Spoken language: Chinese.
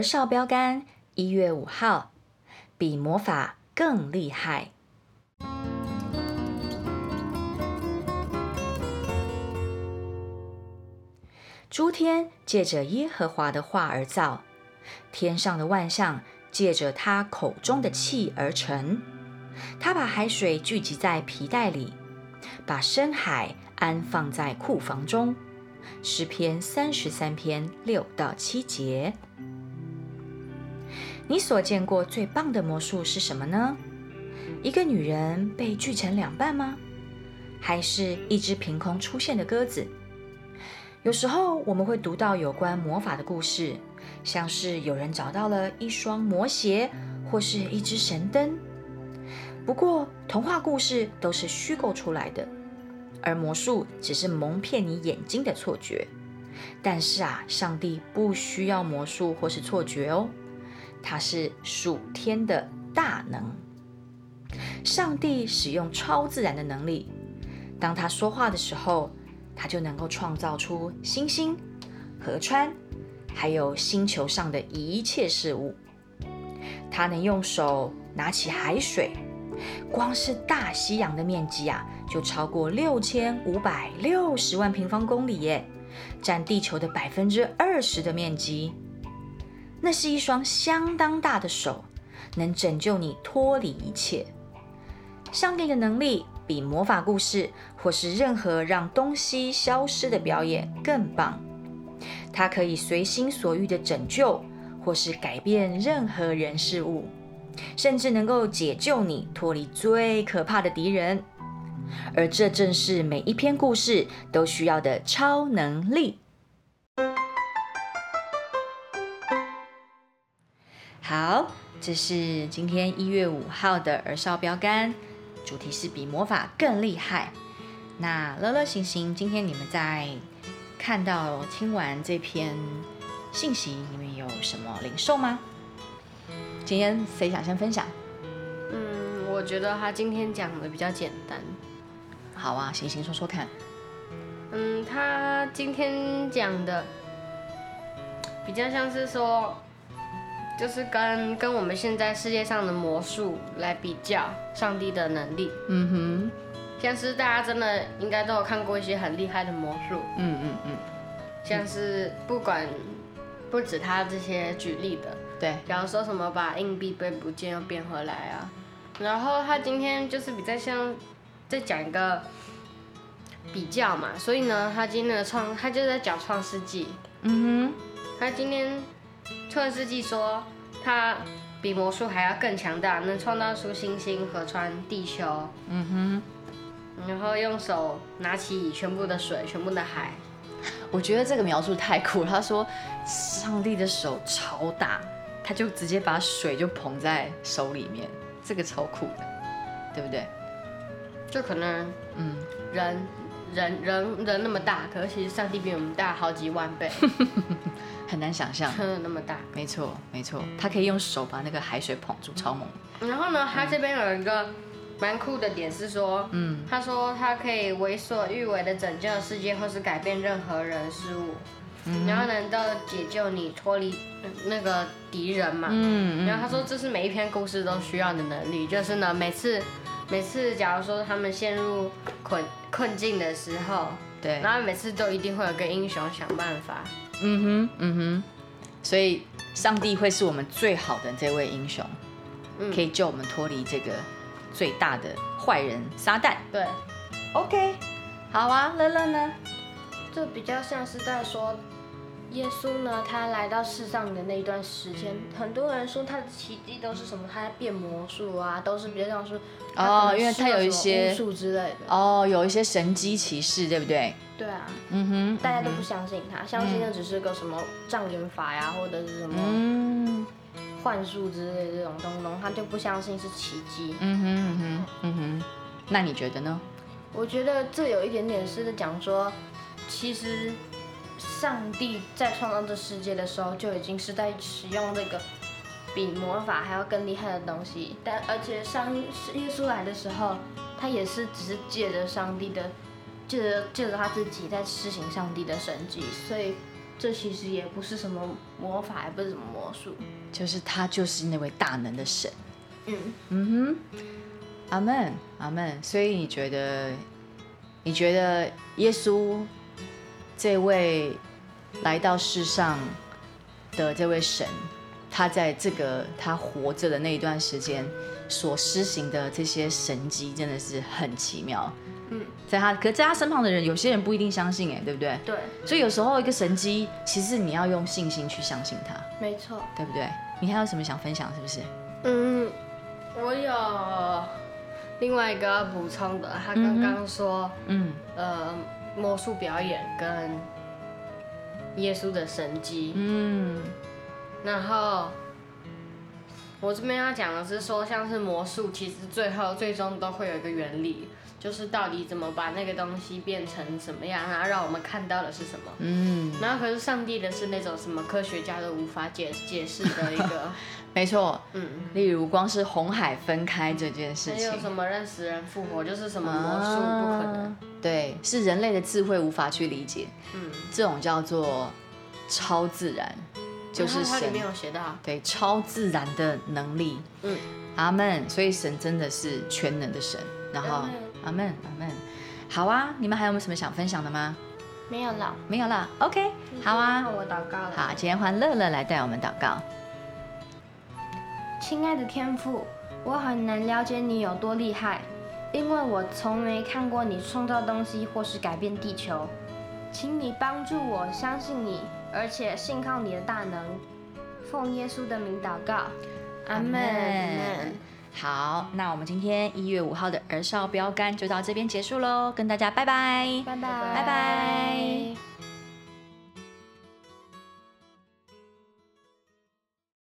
儿少标杆一月五号，比魔法更厉害。诸天借着耶和华的话而造，天上的万象借着他口中的气而成。他把海水聚集在皮带里，把深海安放在库房中。诗篇三十三篇六到七节。你所见过最棒的魔术是什么呢？一个女人被锯成两半吗？还是一只凭空出现的鸽子？有时候我们会读到有关魔法的故事，像是有人找到了一双魔鞋，或是一只神灯。不过，童话故事都是虚构出来的，而魔术只是蒙骗你眼睛的错觉。但是啊，上帝不需要魔术或是错觉哦。它是属天的大能，上帝使用超自然的能力。当他说话的时候，他就能够创造出星星、河川，还有星球上的一切事物。他能用手拿起海水，光是大西洋的面积啊，就超过六千五百六十万平方公里耶，占地球的百分之二十的面积。那是一双相当大的手，能拯救你脱离一切。上帝的能力比魔法故事或是任何让东西消失的表演更棒。它可以随心所欲的拯救，或是改变任何人事物，甚至能够解救你脱离最可怕的敌人。而这正是每一篇故事都需要的超能力。好，这是今天一月五号的儿少标杆，主题是比魔法更厉害。那乐乐行行，今天你们在看到听完这篇信息，你们有什么领受吗？今天谁想先分享？嗯，我觉得他今天讲的比较简单。好啊，行行说说看。嗯，他今天讲的比较像是说。就是跟跟我们现在世界上的魔术来比较，上帝的能力。嗯哼，像是大家真的应该都有看过一些很厉害的魔术。嗯嗯嗯，像是不管不止他这些举例的，对，假如说什么把硬币变不见又变回来啊，然后他今天就是比较像在讲一个比较嘛，所以呢，他今天的创他就在讲创世纪。嗯哼，他今天。创世纪说，他比魔术还要更强大，能创造出星星、河川、地球。嗯哼，然后用手拿起全部的水，全部的海。我觉得这个描述太酷了。他说，上帝的手超大，他就直接把水就捧在手里面，这个超酷的，对不对？就可能，嗯，人，人，人，人那么大，可是其实上帝比我们大好几万倍。很难想象，那么大，没错没错，他可以用手把那个海水捧住，超猛。然后呢，他这边有一个蛮酷的点是说，嗯，他说他可以为所欲为的拯救世界，或是改变任何人事物，然后能够解救你脱离那个敌人嘛。嗯然后他说这是每一篇故事都需要的能力，就是呢，每次每次假如说他们陷入困困境的时候，对，然后每次都一定会有个英雄想办法。嗯哼，嗯哼，所以上帝会是我们最好的这位英雄，可以救我们脱离这个最大的坏人撒旦。对，OK，好啊，乐乐呢？这比较像是在说，耶稣呢，他来到世上的那一段时间，很多人说他的奇迹都是什么？他在变魔术啊，都是比较像说哦因为他有一些巫术之类的。哦，有一些神机骑士，对不对？对啊，嗯哼，大家都不相信他，相信的只是个什么障眼法呀，或者是什么嗯幻术之类的这种东东，他就不相信是奇迹。嗯哼嗯哼嗯哼，那你觉得呢？我觉得这有一点点是在讲说，其实上帝在创造这世界的时候就已经是在使用那个比魔法还要更厉害的东西，但而且上耶稣来的时候，他也是只是借着上帝的，借着借着他自己在施行上帝的神迹，所以这其实也不是什么魔法，也不是什么魔术。就是他就是那位大能的神。嗯，嗯哼，阿门，阿门。所以你觉得，你觉得耶稣这位来到世上的这位神，他在这个他活着的那一段时间所施行的这些神迹，真的是很奇妙。嗯，在他，可在他身旁的人，有些人不一定相信，哎，对不对？对，所以有时候一个神机，其实你要用信心去相信他，没错。对不对？你还有什么想分享？是不是？嗯，我有另外一个要补充的，他刚刚说，嗯呃，魔术表演跟耶稣的神迹，嗯然后我这边要讲的是说，像是魔术，其实最后最终都会有一个原理，就是到底怎么把那个东西变成什么样，然后让我们看到的是什么。嗯，然后可是上帝的是那种什么科学家都无法解解释的一个，没错。嗯。例如，光是红海分开这件事情还有，什么让死人复活，就是什么魔术不可能。啊对，是人类的智慧无法去理解，嗯，这种叫做超自然，就是神里面有写到，对超自然的能力。嗯，阿门。所以神真的是全能的神。然后阿门阿门。好啊，你们还有没有什么想分享的吗？没有了。没有了。OK，好啊。我祷告了。好，今天换乐乐来带我们祷告。亲爱的天父，我很难了解你有多厉害，因为我从没看过你创造东西或是改变地球。请你帮助我相信你，而且信靠你的大能。奉耶稣的名祷告，阿门。好，那我们今天一月五号的儿少标杆就到这边结束喽，跟大家拜拜，拜拜，拜拜。